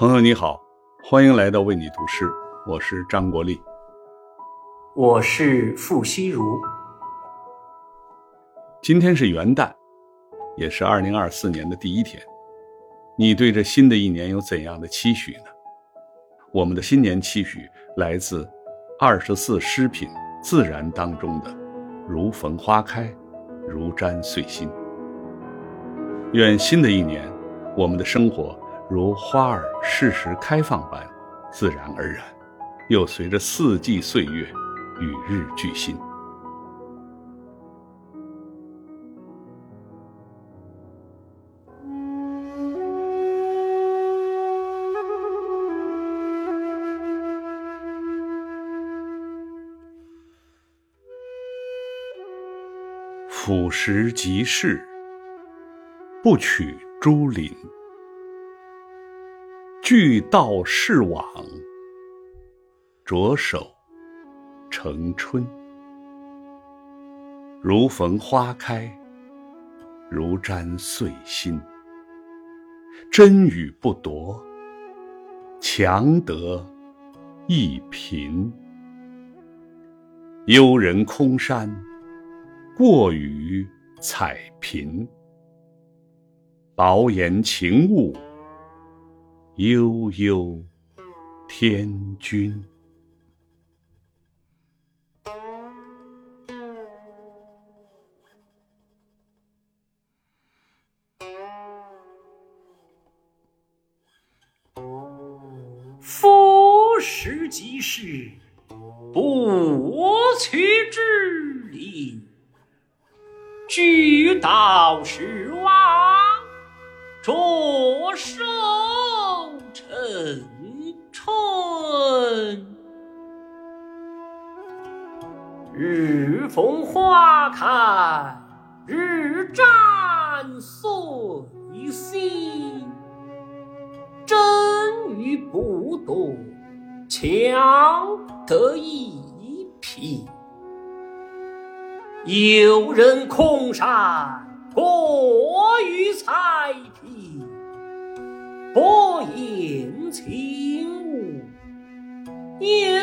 朋友你好，欢迎来到为你读诗，我是张国立。我是傅希如。今天是元旦，也是二零二四年的第一天。你对这新的一年有怎样的期许呢？我们的新年期许来自二十四诗品《自然》当中的“如逢花开，如沾岁心”。愿新的一年，我们的生活。如花儿适时开放般自然而然，又随着四季岁月与日俱新。俯拾即是，不取诸林。俱道是往，着手成春。如逢花开，如沾岁心。真与不夺，强得益贫。幽人空山，过于彩萍。薄言情物。悠悠天君，夫时即是不取之理，居道是往，着手。日逢花开，日沾岁心。真与不多，强得一匹。有人空山，过于彩萍。薄言轻舞，悠悠。